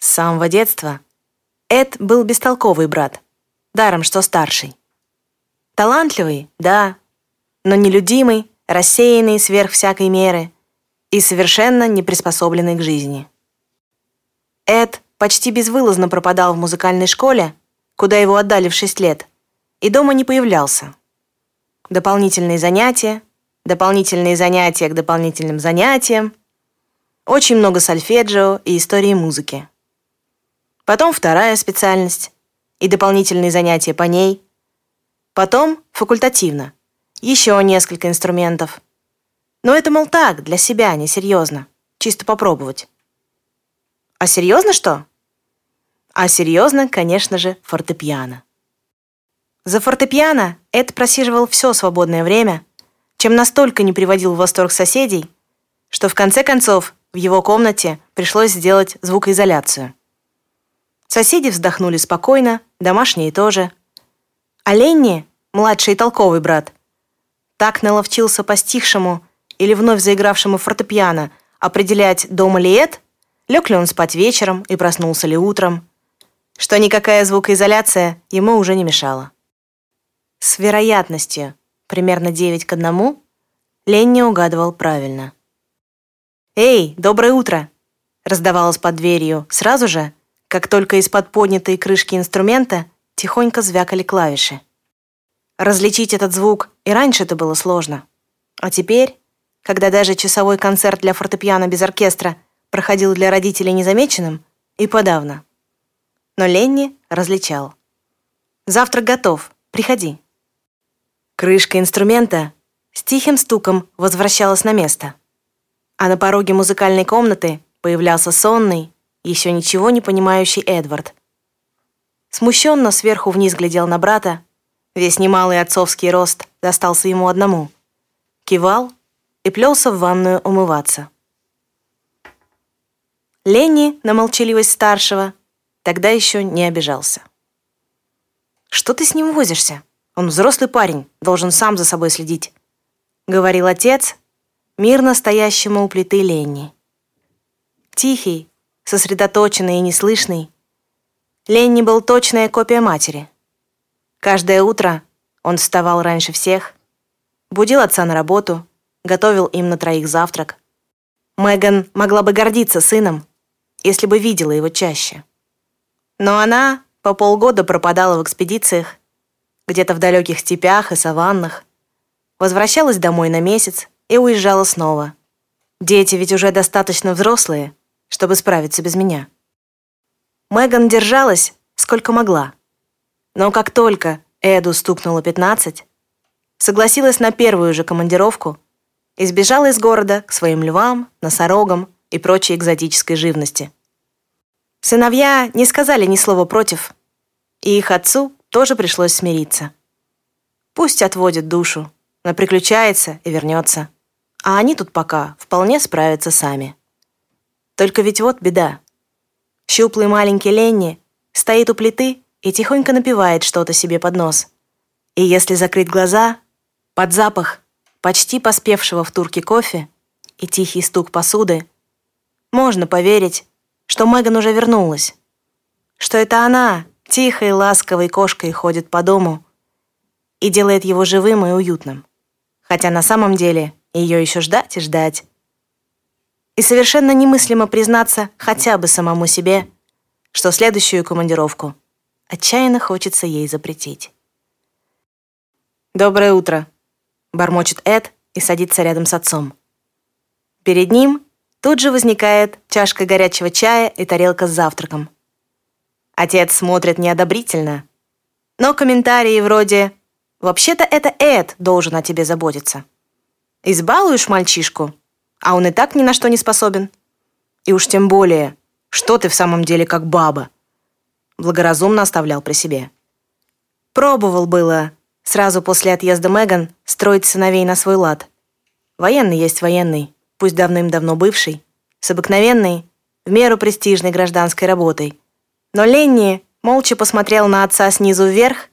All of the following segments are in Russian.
С самого детства Эд был бестолковый брат, даром что старший. Талантливый, да, но нелюдимый, рассеянный сверх всякой меры и совершенно не приспособленный к жизни. Эд почти безвылазно пропадал в музыкальной школе, куда его отдали в 6 лет, и дома не появлялся. Дополнительные занятия, дополнительные занятия к дополнительным занятиям, очень много сольфеджио и истории музыки. Потом вторая специальность и дополнительные занятия по ней. Потом факультативно. Еще несколько инструментов. Но это, мол, так, для себя, не серьезно. Чисто попробовать. А серьезно что? А серьезно, конечно же, фортепиано. За фортепиано Эд просиживал все свободное время, чем настолько не приводил в восторг соседей, что в конце концов в его комнате пришлось сделать звукоизоляцию. Соседи вздохнули спокойно, домашние тоже. А Ленни, младший толковый брат, так наловчился по стихшему или вновь заигравшему фортепиано определять, дома ли Эд, лег ли он спать вечером и проснулся ли утром, что никакая звукоизоляция ему уже не мешала. С вероятностью примерно 9 к 1 Ленни угадывал правильно. «Эй, доброе утро!» раздавалось под дверью сразу же, как только из-под поднятой крышки инструмента тихонько звякали клавиши. Различить этот звук и раньше это было сложно. А теперь, когда даже часовой концерт для фортепиано без оркестра проходил для родителей незамеченным, и подавно. Но Ленни различал. «Завтрак готов. Приходи». Крышка инструмента с тихим стуком возвращалась на место. А на пороге музыкальной комнаты появлялся сонный, еще ничего не понимающий Эдвард. Смущенно сверху вниз глядел на брата, весь немалый отцовский рост достался ему одному. Кивал и плелся в ванную умываться. Ленни на молчаливость старшего тогда еще не обижался. «Что ты с ним возишься?» Он взрослый парень, должен сам за собой следить», — говорил отец, мирно стоящему у плиты Ленни. Тихий, сосредоточенный и неслышный, Ленни был точная копия матери. Каждое утро он вставал раньше всех, будил отца на работу, готовил им на троих завтрак. Меган могла бы гордиться сыном, если бы видела его чаще. Но она по полгода пропадала в экспедициях, где-то в далеких степях и саваннах. Возвращалась домой на месяц и уезжала снова. Дети ведь уже достаточно взрослые, чтобы справиться без меня. Меган держалась, сколько могла. Но как только Эду стукнуло 15, согласилась на первую же командировку и сбежала из города к своим львам, носорогам и прочей экзотической живности. Сыновья не сказали ни слова против, и их отцу тоже пришлось смириться. Пусть отводит душу, но приключается и вернется. А они тут пока вполне справятся сами. Только ведь вот беда. Щуплый маленький Ленни стоит у плиты и тихонько напевает что-то себе под нос. И если закрыть глаза, под запах почти поспевшего в турке кофе и тихий стук посуды, можно поверить, что Меган уже вернулась. Что это она, тихой, ласковой кошкой ходит по дому и делает его живым и уютным. Хотя на самом деле ее еще ждать и ждать. И совершенно немыслимо признаться хотя бы самому себе, что следующую командировку отчаянно хочется ей запретить. «Доброе утро», — бормочет Эд и садится рядом с отцом. Перед ним тут же возникает чашка горячего чая и тарелка с завтраком. Отец смотрит неодобрительно. Но комментарии вроде «Вообще-то это Эд должен о тебе заботиться». «Избалуешь мальчишку, а он и так ни на что не способен». И уж тем более, что ты в самом деле как баба. Благоразумно оставлял при себе. Пробовал было, сразу после отъезда Меган, строить сыновей на свой лад. Военный есть военный, пусть давным-давно бывший, с обыкновенной, в меру престижной гражданской работой, но Ленни молча посмотрел на отца снизу вверх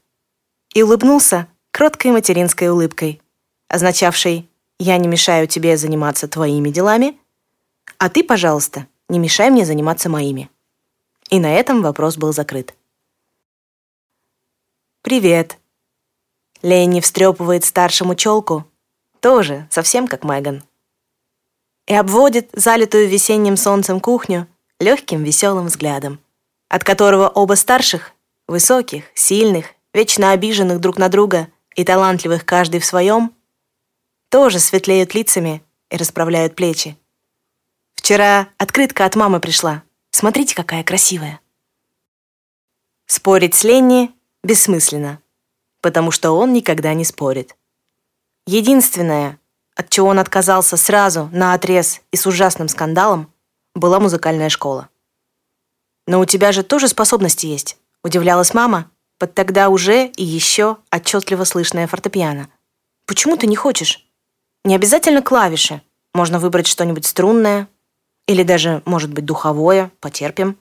и улыбнулся кроткой материнской улыбкой, означавшей «я не мешаю тебе заниматься твоими делами, а ты, пожалуйста, не мешай мне заниматься моими». И на этом вопрос был закрыт. «Привет». Ленни встрепывает старшему челку, тоже совсем как Меган. И обводит залитую весенним солнцем кухню легким веселым взглядом, от которого оба старших, высоких, сильных, вечно обиженных друг на друга и талантливых каждый в своем, тоже светлеют лицами и расправляют плечи. Вчера открытка от мамы пришла. Смотрите, какая красивая. Спорить с Ленни бессмысленно, потому что он никогда не спорит. Единственное, от чего он отказался сразу, на отрез и с ужасным скандалом, была музыкальная школа. «Но у тебя же тоже способности есть», — удивлялась мама, под тогда уже и еще отчетливо слышное фортепиано. «Почему ты не хочешь? Не обязательно клавиши. Можно выбрать что-нибудь струнное. Или даже, может быть, духовое. Потерпим».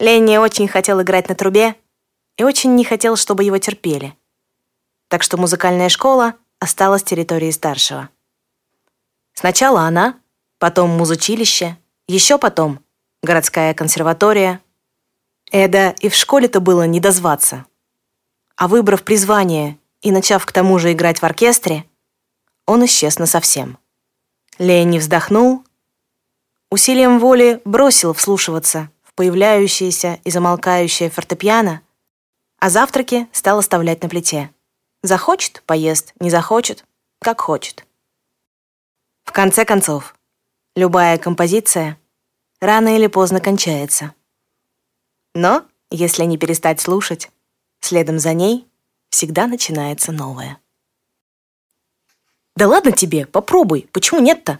Ленни очень хотел играть на трубе и очень не хотел, чтобы его терпели. Так что музыкальная школа осталась территорией старшего. Сначала она, потом музучилище, еще потом городская консерватория. Эда и в школе-то было не дозваться. А выбрав призвание и начав к тому же играть в оркестре, он исчез насовсем. Ленни вздохнул, усилием воли бросил вслушиваться в появляющееся и замолкающее фортепиано, а завтраки стал оставлять на плите. Захочет — поест, не захочет — как хочет. В конце концов, любая композиция рано или поздно кончается. Но, если не перестать слушать, следом за ней всегда начинается новое. «Да ладно тебе, попробуй, почему нет-то?»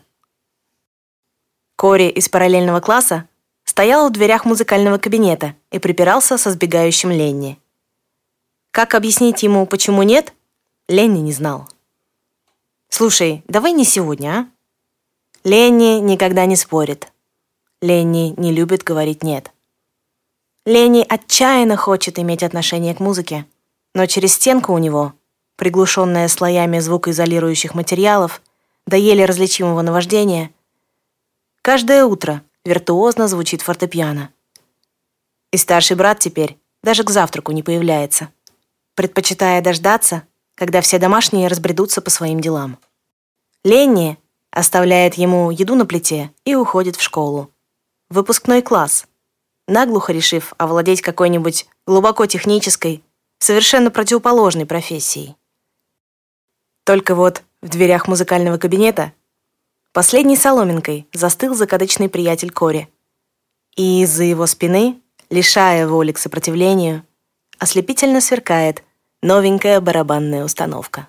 Кори из параллельного класса стоял в дверях музыкального кабинета и припирался со сбегающим Ленни. Как объяснить ему, почему нет, Ленни не знал. «Слушай, давай не сегодня, а?» Ленни никогда не спорит. Ленни не любит говорить «нет». Ленни отчаянно хочет иметь отношение к музыке, но через стенку у него, приглушенная слоями звукоизолирующих материалов, до еле различимого наваждения, каждое утро виртуозно звучит фортепиано. И старший брат теперь даже к завтраку не появляется предпочитая дождаться, когда все домашние разбредутся по своим делам. Ленни оставляет ему еду на плите и уходит в школу. Выпускной класс, наглухо решив овладеть какой-нибудь глубоко технической, совершенно противоположной профессией. Только вот в дверях музыкального кабинета последней соломинкой застыл закадычный приятель Кори. И из-за его спины, лишая воли к сопротивлению, ослепительно сверкает новенькая барабанная установка.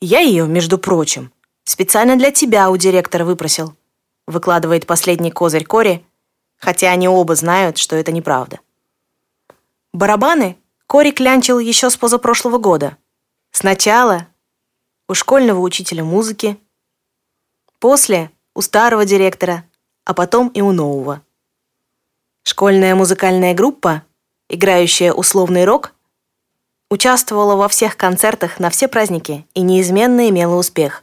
«Я ее, между прочим, специально для тебя у директора выпросил», выкладывает последний козырь Кори, хотя они оба знают, что это неправда. Барабаны Кори клянчил еще с позапрошлого года. Сначала у школьного учителя музыки, после у старого директора, а потом и у нового. Школьная музыкальная группа играющая условный рок, участвовала во всех концертах на все праздники и неизменно имела успех.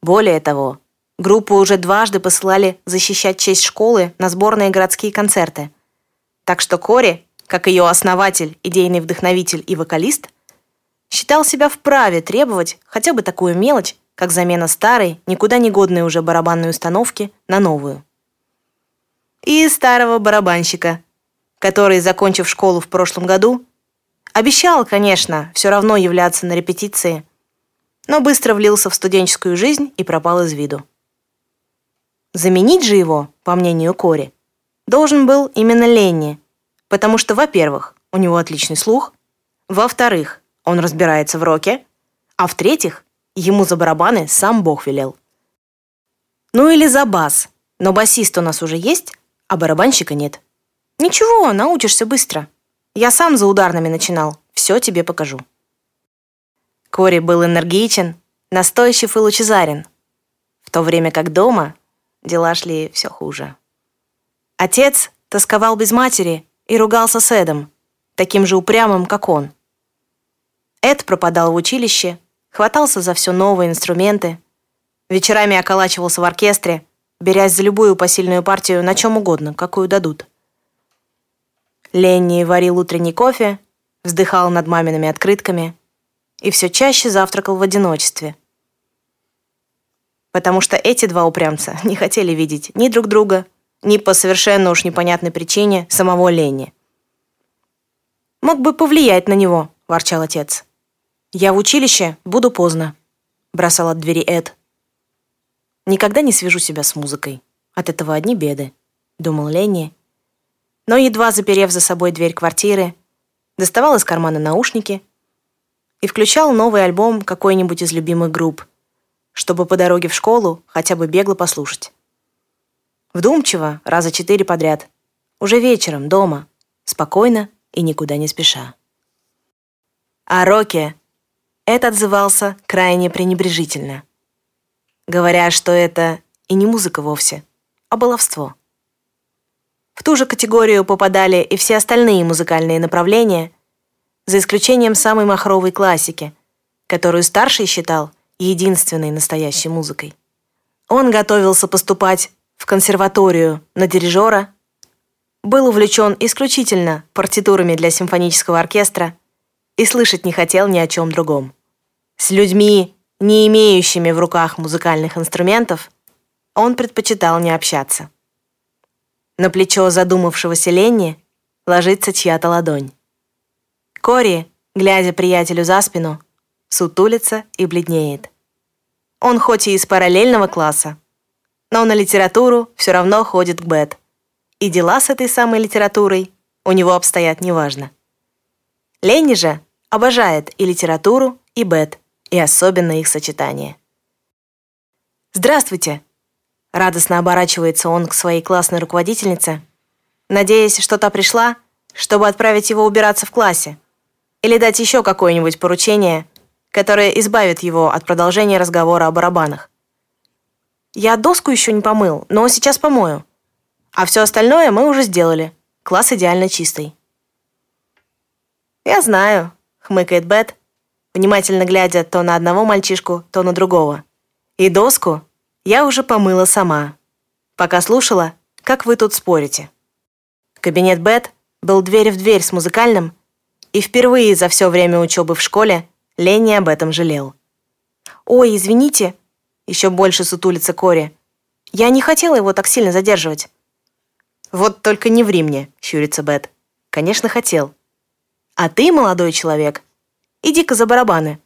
Более того, группу уже дважды посылали защищать честь школы на сборные городские концерты. Так что Кори, как ее основатель, идейный вдохновитель и вокалист, считал себя вправе требовать хотя бы такую мелочь, как замена старой, никуда не годной уже барабанной установки на новую. И старого барабанщика – который, закончив школу в прошлом году, обещал, конечно, все равно являться на репетиции, но быстро влился в студенческую жизнь и пропал из виду. Заменить же его, по мнению Кори, должен был именно Ленни, потому что, во-первых, у него отличный слух, во-вторых, он разбирается в роке, а в-третьих, ему за барабаны сам Бог велел. Ну или за бас, но басист у нас уже есть, а барабанщика нет. «Ничего, научишься быстро. Я сам за ударными начинал. Все тебе покажу». Кори был энергичен, настойчив и лучезарен, в то время как дома дела шли все хуже. Отец тосковал без матери и ругался с Эдом, таким же упрямым, как он. Эд пропадал в училище, хватался за все новые инструменты, вечерами околачивался в оркестре, берясь за любую посильную партию на чем угодно, какую дадут. Ленни варил утренний кофе, вздыхал над мамиными открытками и все чаще завтракал в одиночестве. Потому что эти два упрямца не хотели видеть ни друг друга, ни по совершенно уж непонятной причине самого Ленни. «Мог бы повлиять на него», – ворчал отец. «Я в училище, буду поздно», – бросал от двери Эд. «Никогда не свяжу себя с музыкой. От этого одни беды», – думал Ленни. Но, едва заперев за собой дверь квартиры, доставал из кармана наушники и включал новый альбом какой-нибудь из любимых групп, чтобы по дороге в школу хотя бы бегло послушать. Вдумчиво, раза четыре подряд. Уже вечером, дома. Спокойно и никуда не спеша. А Роке это отзывался крайне пренебрежительно, говоря, что это и не музыка вовсе, а баловство. В ту же категорию попадали и все остальные музыкальные направления, за исключением самой махровой классики, которую старший считал единственной настоящей музыкой. Он готовился поступать в консерваторию на дирижера, был увлечен исключительно партитурами для симфонического оркестра и слышать не хотел ни о чем другом. С людьми, не имеющими в руках музыкальных инструментов, он предпочитал не общаться. На плечо задумавшегося Ленни ложится чья-то ладонь. Кори, глядя приятелю за спину, сутулится и бледнеет. Он хоть и из параллельного класса, но на литературу все равно ходит к Бет. И дела с этой самой литературой у него обстоят неважно. Ленни же обожает и литературу, и Бет, и особенно их сочетание. «Здравствуйте!» Радостно оборачивается он к своей классной руководительнице, надеясь, что та пришла, чтобы отправить его убираться в классе или дать еще какое-нибудь поручение, которое избавит его от продолжения разговора о барабанах. Я доску еще не помыл, но сейчас помою. А все остальное мы уже сделали. Класс идеально чистый. «Я знаю», — хмыкает Бет, внимательно глядя то на одного мальчишку, то на другого. «И доску я уже помыла сама, пока слушала, как вы тут спорите». Кабинет Бет был дверь в дверь с музыкальным, и впервые за все время учебы в школе Ленни об этом жалел. «Ой, извините», еще больше сутулится Кори. Я не хотела его так сильно задерживать. Вот только не ври мне, щурится Бет. Конечно, хотел. А ты, молодой человек, иди-ка за барабаны.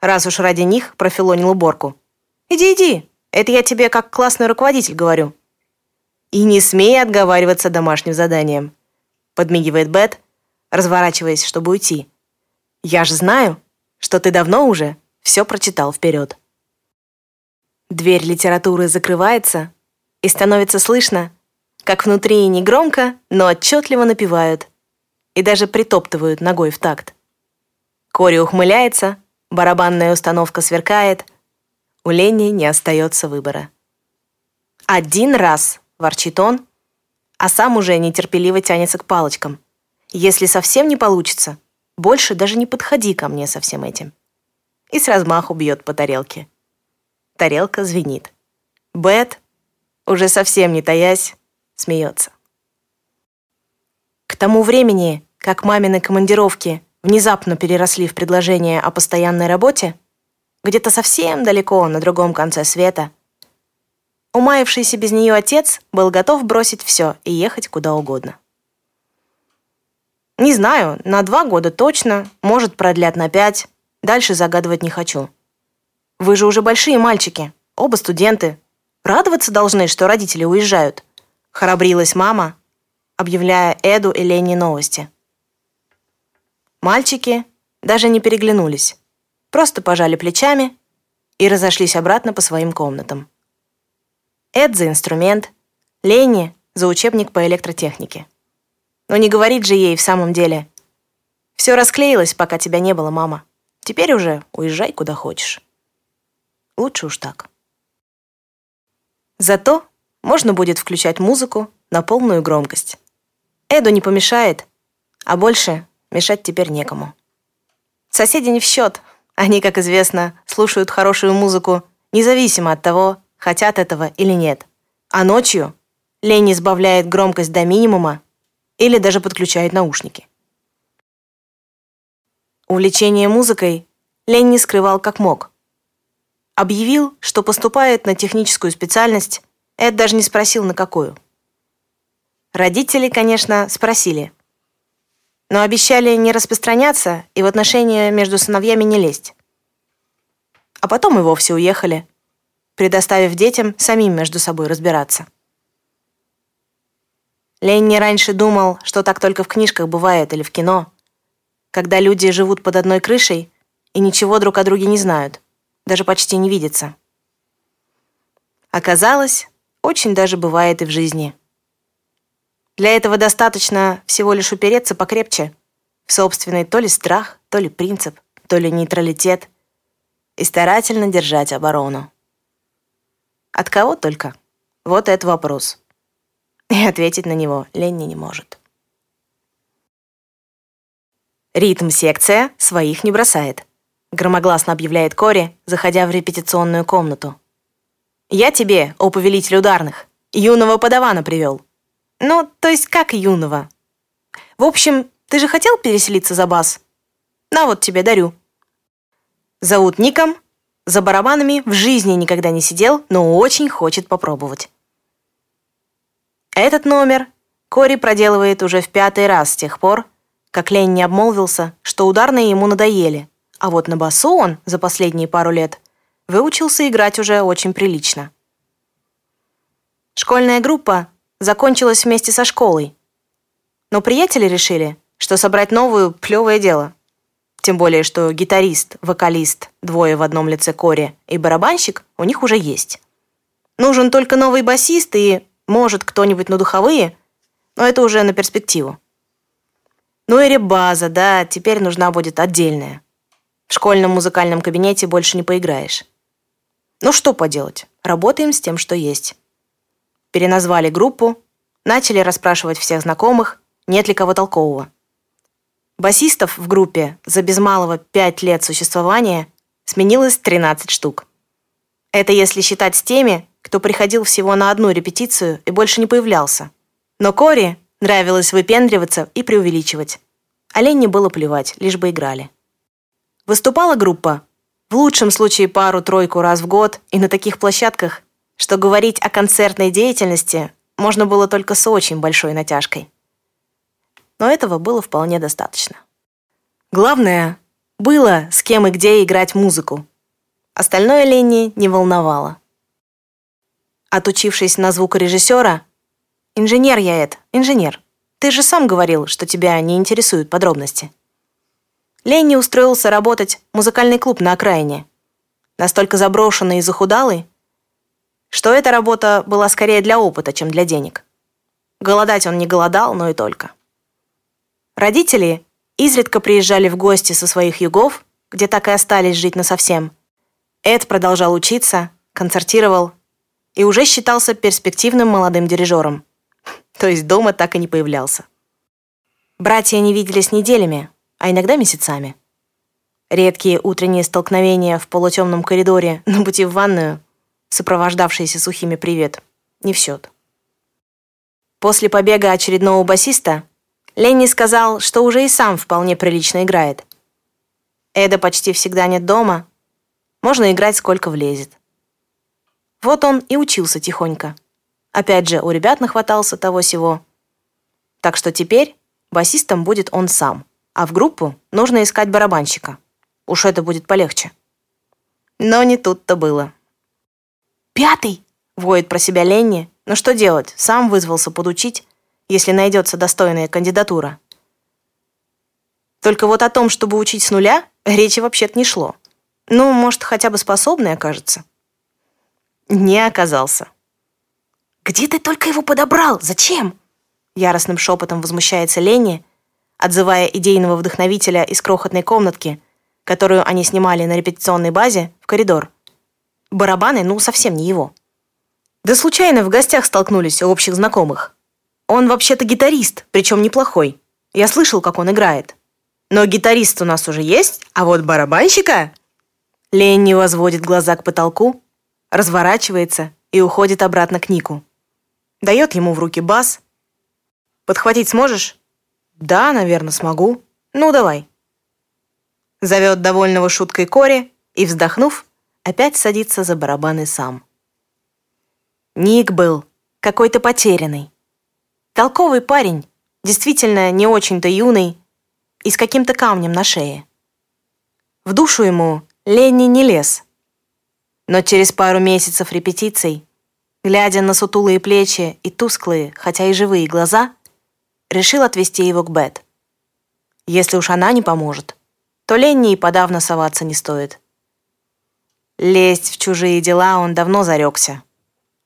Раз уж ради них профилонил уборку. Иди, иди. Это я тебе как классный руководитель говорю. И не смей отговариваться домашним заданием. Подмигивает Бет, разворачиваясь, чтобы уйти. Я же знаю, что ты давно уже все прочитал вперед. Дверь литературы закрывается, и становится слышно, как внутри негромко, но отчетливо напевают и даже притоптывают ногой в такт. Кори ухмыляется, барабанная установка сверкает, у Лени не остается выбора. «Один раз!» — ворчит он, а сам уже нетерпеливо тянется к палочкам. «Если совсем не получится, больше даже не подходи ко мне со всем этим». И с размаху бьет по тарелке. Тарелка звенит. Бет, уже совсем не таясь, смеется. К тому времени, как мамины командировки внезапно переросли в предложение о постоянной работе, где-то совсем далеко на другом конце света, умаявшийся без нее отец был готов бросить все и ехать куда угодно. Не знаю, на два года точно, может, продлят на пять, дальше загадывать не хочу. Вы же уже большие мальчики, оба студенты. Радоваться должны, что родители уезжают. Храбрилась мама, объявляя Эду и Лене новости. Мальчики даже не переглянулись, просто пожали плечами и разошлись обратно по своим комнатам. Эд за инструмент, Ленни за учебник по электротехнике. Но не говорит же ей в самом деле. Все расклеилось, пока тебя не было, мама. Теперь уже уезжай куда хочешь. Лучше уж так. Зато можно будет включать музыку на полную громкость. Эду не помешает, а больше мешать теперь некому. Соседи не в счет. Они, как известно, слушают хорошую музыку, независимо от того, хотят этого или нет. А ночью Ленни сбавляет громкость до минимума или даже подключает наушники. Увлечение музыкой Лень не скрывал как мог. Объявил, что поступает на техническую специальность, Эд даже не спросил, на какую. Родители, конечно, спросили, но обещали не распространяться и в отношения между сыновьями не лезть. А потом и вовсе уехали, предоставив детям самим между собой разбираться. Ленни раньше думал, что так только в книжках бывает или в кино, когда люди живут под одной крышей и ничего друг о друге не знают, даже почти не видятся. Оказалось, очень даже бывает и в жизни. Для этого достаточно всего лишь упереться покрепче в собственный то ли страх, то ли принцип, то ли нейтралитет и старательно держать оборону. От кого только? Вот это вопрос. И ответить на него Ленни не может. Ритм-секция своих не бросает, громогласно объявляет Кори, заходя в репетиционную комнату. «Я тебе, о повелитель ударных, юного подавана привел». «Ну, то есть как юного?» «В общем, ты же хотел переселиться за бас? На вот тебе дарю». Зовут Ником, за барабанами в жизни никогда не сидел, но очень хочет попробовать. Этот номер Кори проделывает уже в пятый раз с тех пор, как Лень не обмолвился, что ударные ему надоели, а вот на басу он за последние пару лет выучился играть уже очень прилично. Школьная группа закончилась вместе со школой, но приятели решили, что собрать новую – плевое дело. Тем более, что гитарист, вокалист, двое в одном лице Кори и барабанщик у них уже есть. Нужен только новый басист и, может, кто-нибудь на духовые, но это уже на перспективу. Ну и ребаза, да, теперь нужна будет отдельная. В школьном музыкальном кабинете больше не поиграешь. Ну что поделать, работаем с тем, что есть. Переназвали группу, начали расспрашивать всех знакомых, нет ли кого толкового. Басистов в группе за без малого 5 лет существования сменилось 13 штук. Это если считать с теми, кто приходил всего на одну репетицию и больше не появлялся. Но Кори нравилось выпендриваться и преувеличивать. А Ленне было плевать, лишь бы играли. Выступала группа в лучшем случае пару-тройку раз в год и на таких площадках, что говорить о концертной деятельности можно было только с очень большой натяжкой но этого было вполне достаточно. Главное, было с кем и где играть музыку. Остальное Ленни не волновало. Отучившись на звукорежиссера, «Инженер я, Эд, инженер. Ты же сам говорил, что тебя не интересуют подробности». Ленни устроился работать в музыкальный клуб на окраине. Настолько заброшенный и захудалый, что эта работа была скорее для опыта, чем для денег. Голодать он не голодал, но и только. Родители изредка приезжали в гости со своих югов, где так и остались жить насовсем. Эд продолжал учиться, концертировал и уже считался перспективным молодым дирижером. То есть дома так и не появлялся. Братья не виделись неделями, а иногда месяцами. Редкие утренние столкновения в полутемном коридоре на пути в ванную, сопровождавшиеся сухими «привет», не в счет. После побега очередного басиста Ленни сказал, что уже и сам вполне прилично играет. Эда почти всегда нет дома. Можно играть сколько влезет. Вот он и учился тихонько. Опять же, у ребят нахватался того-сего. Так что теперь басистом будет он сам, а в группу нужно искать барабанщика. Уж это будет полегче. Но не тут-то было. «Пятый!» — воет про себя Ленни. Но что делать? Сам вызвался подучить, если найдется достойная кандидатура. Только вот о том, чтобы учить с нуля, речи вообще-то не шло. Ну, может, хотя бы способный окажется. Не оказался. «Где ты только его подобрал? Зачем?» Яростным шепотом возмущается Ленни, отзывая идейного вдохновителя из крохотной комнатки, которую они снимали на репетиционной базе, в коридор. Барабаны, ну, совсем не его. Да случайно в гостях столкнулись у общих знакомых. Он вообще-то гитарист, причем неплохой. Я слышал, как он играет. Но гитарист у нас уже есть, а вот барабанщика... Ленни возводит глаза к потолку, разворачивается и уходит обратно к Нику. Дает ему в руки бас. Подхватить сможешь?» «Да, наверное, смогу. Ну, давай». Зовет довольного шуткой Кори и, вздохнув, опять садится за барабаны сам. Ник был какой-то потерянный. Толковый парень, действительно не очень-то юный и с каким-то камнем на шее. В душу ему Ленни не лез. Но через пару месяцев репетиций, глядя на сутулые плечи и тусклые, хотя и живые глаза, решил отвезти его к Бет. Если уж она не поможет, то Ленни и подавно соваться не стоит. Лезть в чужие дела он давно зарекся.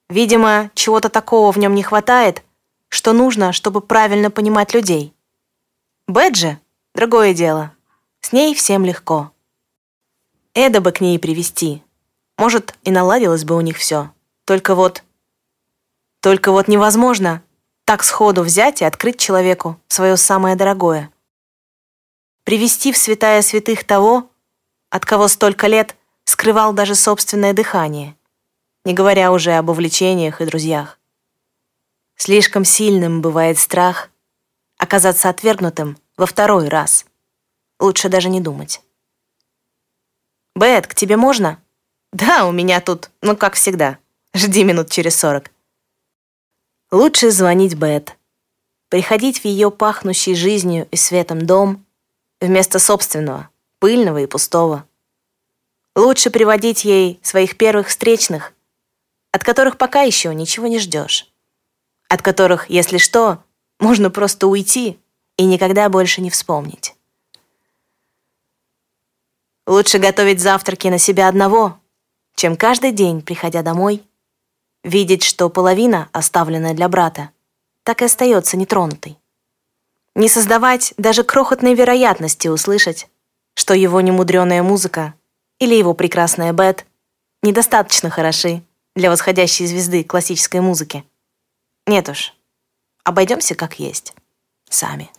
Видимо, чего-то такого в нем не хватает, что нужно, чтобы правильно понимать людей. Бет другое дело. С ней всем легко. Эда бы к ней привести. Может, и наладилось бы у них все. Только вот... Только вот невозможно так сходу взять и открыть человеку свое самое дорогое. Привести в святая святых того, от кого столько лет скрывал даже собственное дыхание, не говоря уже об увлечениях и друзьях. Слишком сильным бывает страх оказаться отвергнутым во второй раз. Лучше даже не думать. «Бет, к тебе можно?» «Да, у меня тут, ну, как всегда. Жди минут через сорок». Лучше звонить Бет. Приходить в ее пахнущий жизнью и светом дом вместо собственного, пыльного и пустого. Лучше приводить ей своих первых встречных, от которых пока еще ничего не ждешь. От которых, если что, можно просто уйти и никогда больше не вспомнить. Лучше готовить завтраки на себя одного, чем каждый день, приходя домой, видеть, что половина, оставленная для брата, так и остается нетронутой. Не создавать даже крохотной вероятности услышать, что его немудреная музыка или его прекрасная Бет недостаточно хороши для восходящей звезды классической музыки. Нет уж, обойдемся как есть, сами.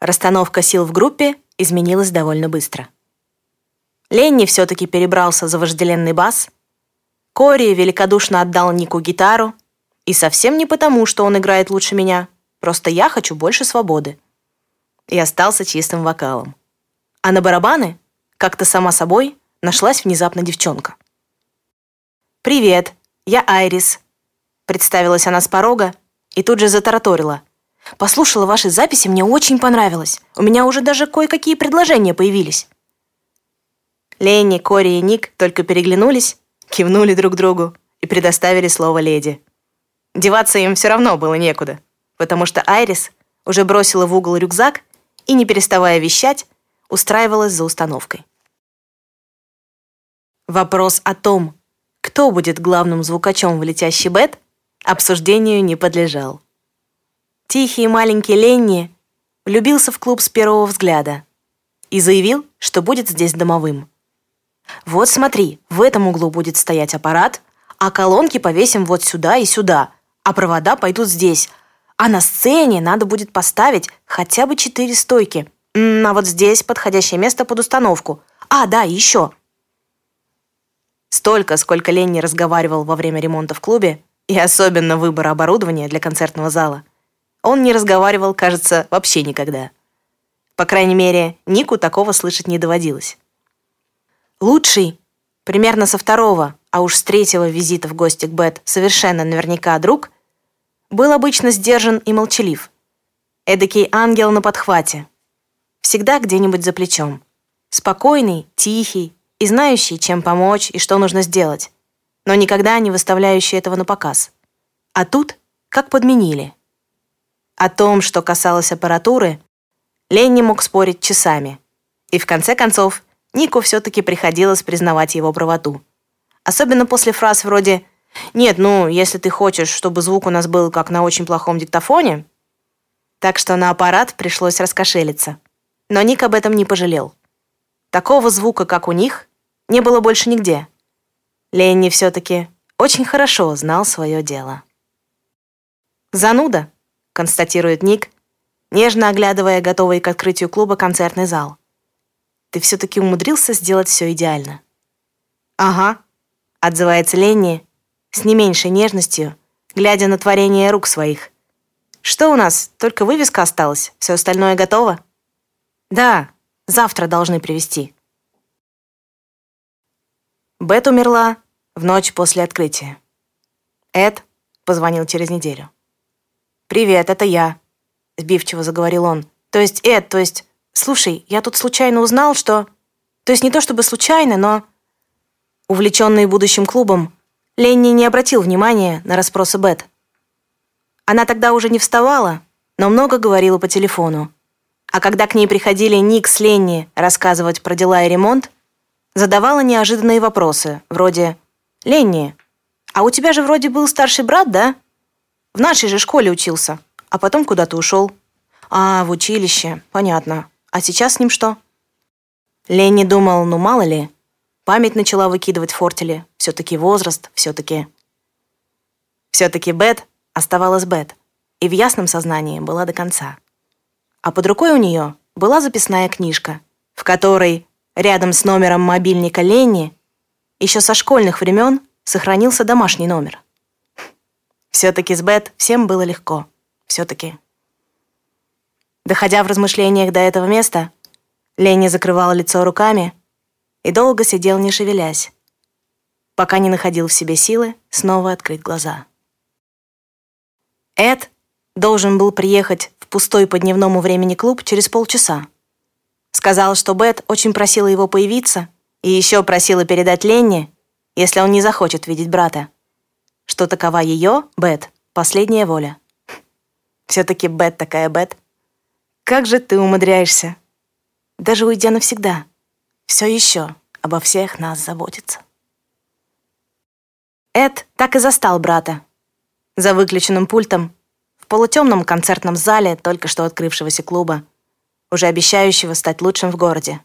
Расстановка сил в группе изменилась довольно быстро. Ленни все-таки перебрался за вожделенный бас — Кори великодушно отдал Нику гитару. И совсем не потому, что он играет лучше меня. Просто я хочу больше свободы. И остался чистым вокалом. А на барабаны, как-то сама собой, нашлась внезапно девчонка. «Привет, я Айрис», — представилась она с порога и тут же затараторила. «Послушала ваши записи, мне очень понравилось. У меня уже даже кое-какие предложения появились». Ленни, Кори и Ник только переглянулись, кивнули друг другу и предоставили слово леди. Деваться им все равно было некуда, потому что Айрис уже бросила в угол рюкзак и, не переставая вещать, устраивалась за установкой. Вопрос о том, кто будет главным звукачом в «Летящий бет», обсуждению не подлежал. Тихий маленький Ленни влюбился в клуб с первого взгляда и заявил, что будет здесь домовым. Вот смотри, в этом углу будет стоять аппарат, а колонки повесим вот сюда и сюда, а провода пойдут здесь. А на сцене надо будет поставить хотя бы четыре стойки. А вот здесь подходящее место под установку. А, да, еще. Столько, сколько Ленни разговаривал во время ремонта в клубе, и особенно выбора оборудования для концертного зала, он не разговаривал, кажется, вообще никогда. По крайней мере, Нику такого слышать не доводилось. Лучший, примерно со второго, а уж с третьего визита в гости к Бет совершенно наверняка друг, был обычно сдержан и молчалив. Эдакий ангел на подхвате. Всегда где-нибудь за плечом. Спокойный, тихий и знающий, чем помочь и что нужно сделать, но никогда не выставляющий этого на показ. А тут как подменили. О том, что касалось аппаратуры, Ленни мог спорить часами. И в конце концов Нику все-таки приходилось признавать его правоту. Особенно после фраз вроде «Нет, ну, если ты хочешь, чтобы звук у нас был как на очень плохом диктофоне...» Так что на аппарат пришлось раскошелиться. Но Ник об этом не пожалел. Такого звука, как у них, не было больше нигде. Ленни все-таки очень хорошо знал свое дело. «Зануда», — констатирует Ник, нежно оглядывая готовый к открытию клуба концертный зал ты все-таки умудрился сделать все идеально». «Ага», — отзывается Ленни с не меньшей нежностью, глядя на творение рук своих, что у нас? Только вывеска осталась. Все остальное готово?» «Да, завтра должны привезти». Бет умерла в ночь после открытия. Эд позвонил через неделю. «Привет, это я», — сбивчиво заговорил он. «То есть, Эд, то есть... Слушай, я тут случайно узнал, что... То есть не то чтобы случайно, но...» Увлеченный будущим клубом, Ленни не обратил внимания на расспросы Бет. Она тогда уже не вставала, но много говорила по телефону. А когда к ней приходили Ник с Ленни рассказывать про дела и ремонт, задавала неожиданные вопросы, вроде «Ленни, а у тебя же вроде был старший брат, да? В нашей же школе учился, а потом куда-то ушел». «А, в училище, понятно. А сейчас с ним что?» Ленни думал, ну мало ли. Память начала выкидывать фортели. Все-таки возраст, все-таки... Все-таки Бет оставалась Бет, и в ясном сознании была до конца. А под рукой у нее была записная книжка, в которой Рядом с номером мобильника Ленни еще со школьных времен сохранился домашний номер. Все-таки с Бет всем было легко. Все-таки. Доходя в размышлениях до этого места, Ленни закрывал лицо руками и долго сидел, не шевелясь, пока не находил в себе силы снова открыть глаза. Эд должен был приехать в пустой по дневному времени клуб через полчаса. Сказал, что Бет очень просила его появиться и еще просила передать Ленни, если он не захочет видеть брата, что такова ее, Бет, последняя воля. Все-таки Бет такая Бет. Как же ты умудряешься, даже уйдя навсегда, все еще обо всех нас заботиться. Эд так и застал брата за выключенным пультом в полутемном концертном зале только что открывшегося клуба, уже обещающего стать лучшим в городе.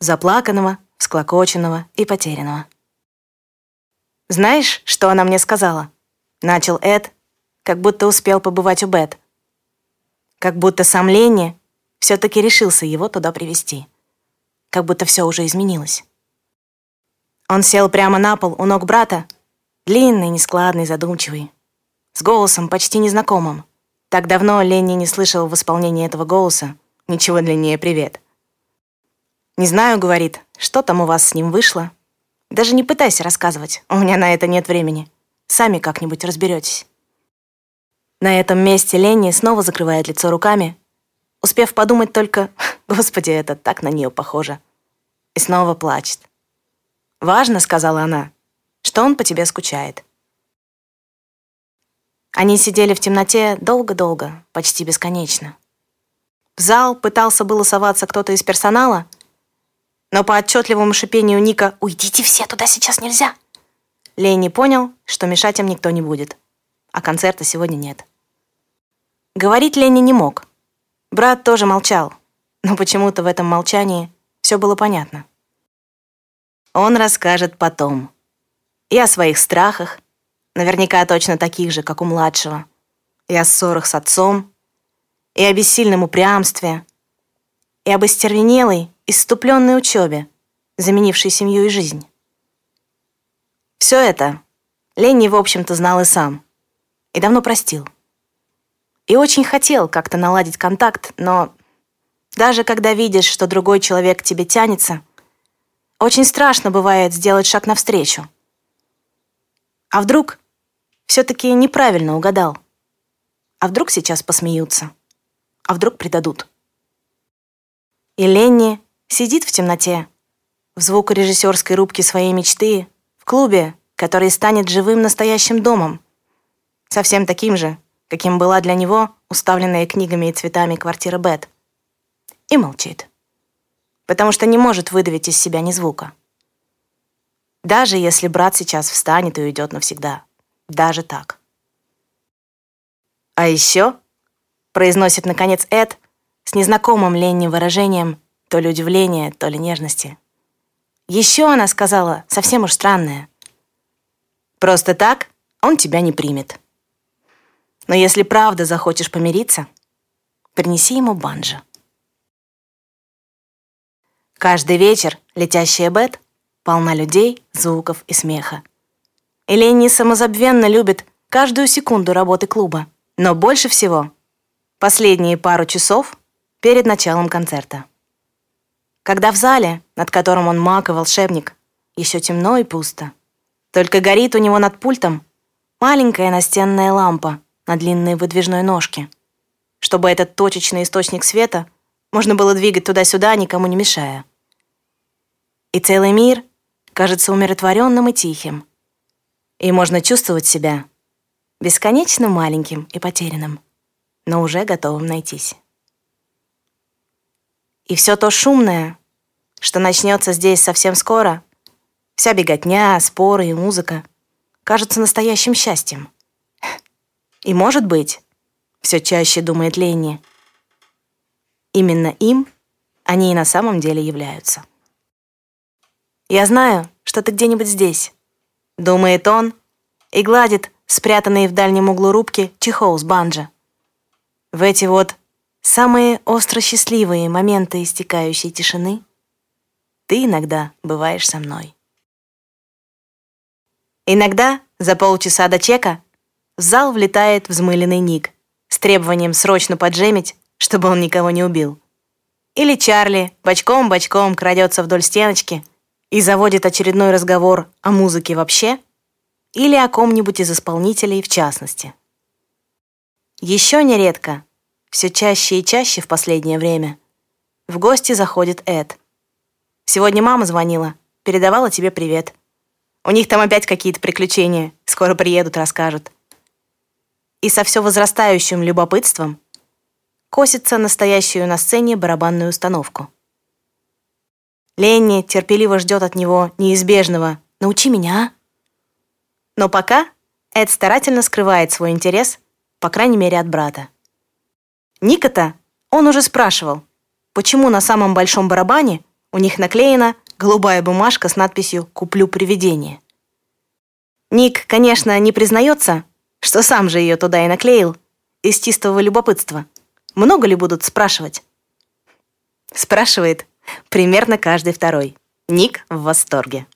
Заплаканного, всклокоченного и потерянного. «Знаешь, что она мне сказала?» Начал Эд, как будто успел побывать у Бет. Как будто сам Ленни все-таки решился его туда привести. Как будто все уже изменилось. Он сел прямо на пол у ног брата, длинный, нескладный, задумчивый, с голосом почти незнакомым. Так давно Ленни не слышал в исполнении этого голоса, Ничего длиннее привет. Не знаю, говорит, что там у вас с ним вышло. Даже не пытайся рассказывать, у меня на это нет времени. Сами как-нибудь разберетесь. На этом месте Ленни снова закрывает лицо руками, успев подумать только, «Господи, это так на нее похоже». И снова плачет. «Важно», — сказала она, — «что он по тебе скучает». Они сидели в темноте долго-долго, почти бесконечно. В зал пытался было соваться кто-то из персонала, но по отчетливому шипению Ника «Уйдите все, туда сейчас нельзя!» Ленни понял, что мешать им никто не будет, а концерта сегодня нет. Говорить Ленни не мог. Брат тоже молчал, но почему-то в этом молчании все было понятно. Он расскажет потом. И о своих страхах, наверняка точно таких же, как у младшего, и о ссорах с отцом, и о бессильном упрямстве, и об остервенелой, иступленной учебе, заменившей семью и жизнь. Все это Ленни, в общем-то, знал и сам, и давно простил. И очень хотел как-то наладить контакт, но даже когда видишь, что другой человек к тебе тянется, очень страшно бывает сделать шаг навстречу. А вдруг все-таки неправильно угадал? А вдруг сейчас посмеются? А вдруг предадут? И Ленни сидит в темноте, в звукорежиссерской рубке своей мечты, в клубе, который станет живым настоящим домом, совсем таким же, каким была для него уставленная книгами и цветами квартира Бет. И молчит, потому что не может выдавить из себя ни звука. Даже если брат сейчас встанет и уйдет навсегда. Даже так. А еще произносит, наконец, Эд с незнакомым Ленни выражением то ли удивления, то ли нежности. Еще она сказала, совсем уж странное. «Просто так он тебя не примет. Но если правда захочешь помириться, принеси ему банджо». Каждый вечер летящая Бет полна людей, звуков и смеха. И Ленни самозабвенно любит каждую секунду работы клуба, Но больше всего последние пару часов перед началом концерта. Когда в зале, над которым он маг и волшебник, еще темно и пусто. Только горит у него над пультом маленькая настенная лампа на длинной выдвижной ножке, чтобы этот точечный источник света можно было двигать туда-сюда, никому не мешая. И целый мир кажется умиротворенным и тихим, и можно чувствовать себя бесконечно маленьким и потерянным, но уже готовым найтись. И все то шумное, что начнется здесь совсем скоро, вся беготня, споры и музыка, кажется настоящим счастьем. И, может быть, все чаще думает Ленни, именно им они и на самом деле являются. «Я знаю, что ты где-нибудь здесь», — думает он и гладит спрятанный в дальнем углу рубки чехол с банджо. В эти вот самые остро счастливые моменты истекающей тишины ты иногда бываешь со мной. Иногда за полчаса до чека в зал влетает взмыленный Ник с требованием срочно поджемить, чтобы он никого не убил. Или Чарли бочком-бочком крадется вдоль стеночки и заводит очередной разговор о музыке вообще или о ком-нибудь из исполнителей в частности. Еще нередко, все чаще и чаще в последнее время, в гости заходит Эд. Сегодня мама звонила, передавала тебе привет. У них там опять какие-то приключения. Скоро приедут, расскажут. И со все возрастающим любопытством косится настоящую на сцене барабанную установку. Ленни терпеливо ждет от него неизбежного «Научи меня, а?» Но пока Эд старательно скрывает свой интерес, по крайней мере, от брата. Ника-то он уже спрашивал, почему на самом большом барабане у них наклеена голубая бумажка с надписью «Куплю привидение». Ник, конечно, не признается, что сам же ее туда и наклеил, из чистого любопытства. Много ли будут спрашивать? Спрашивает примерно каждый второй. Ник в восторге.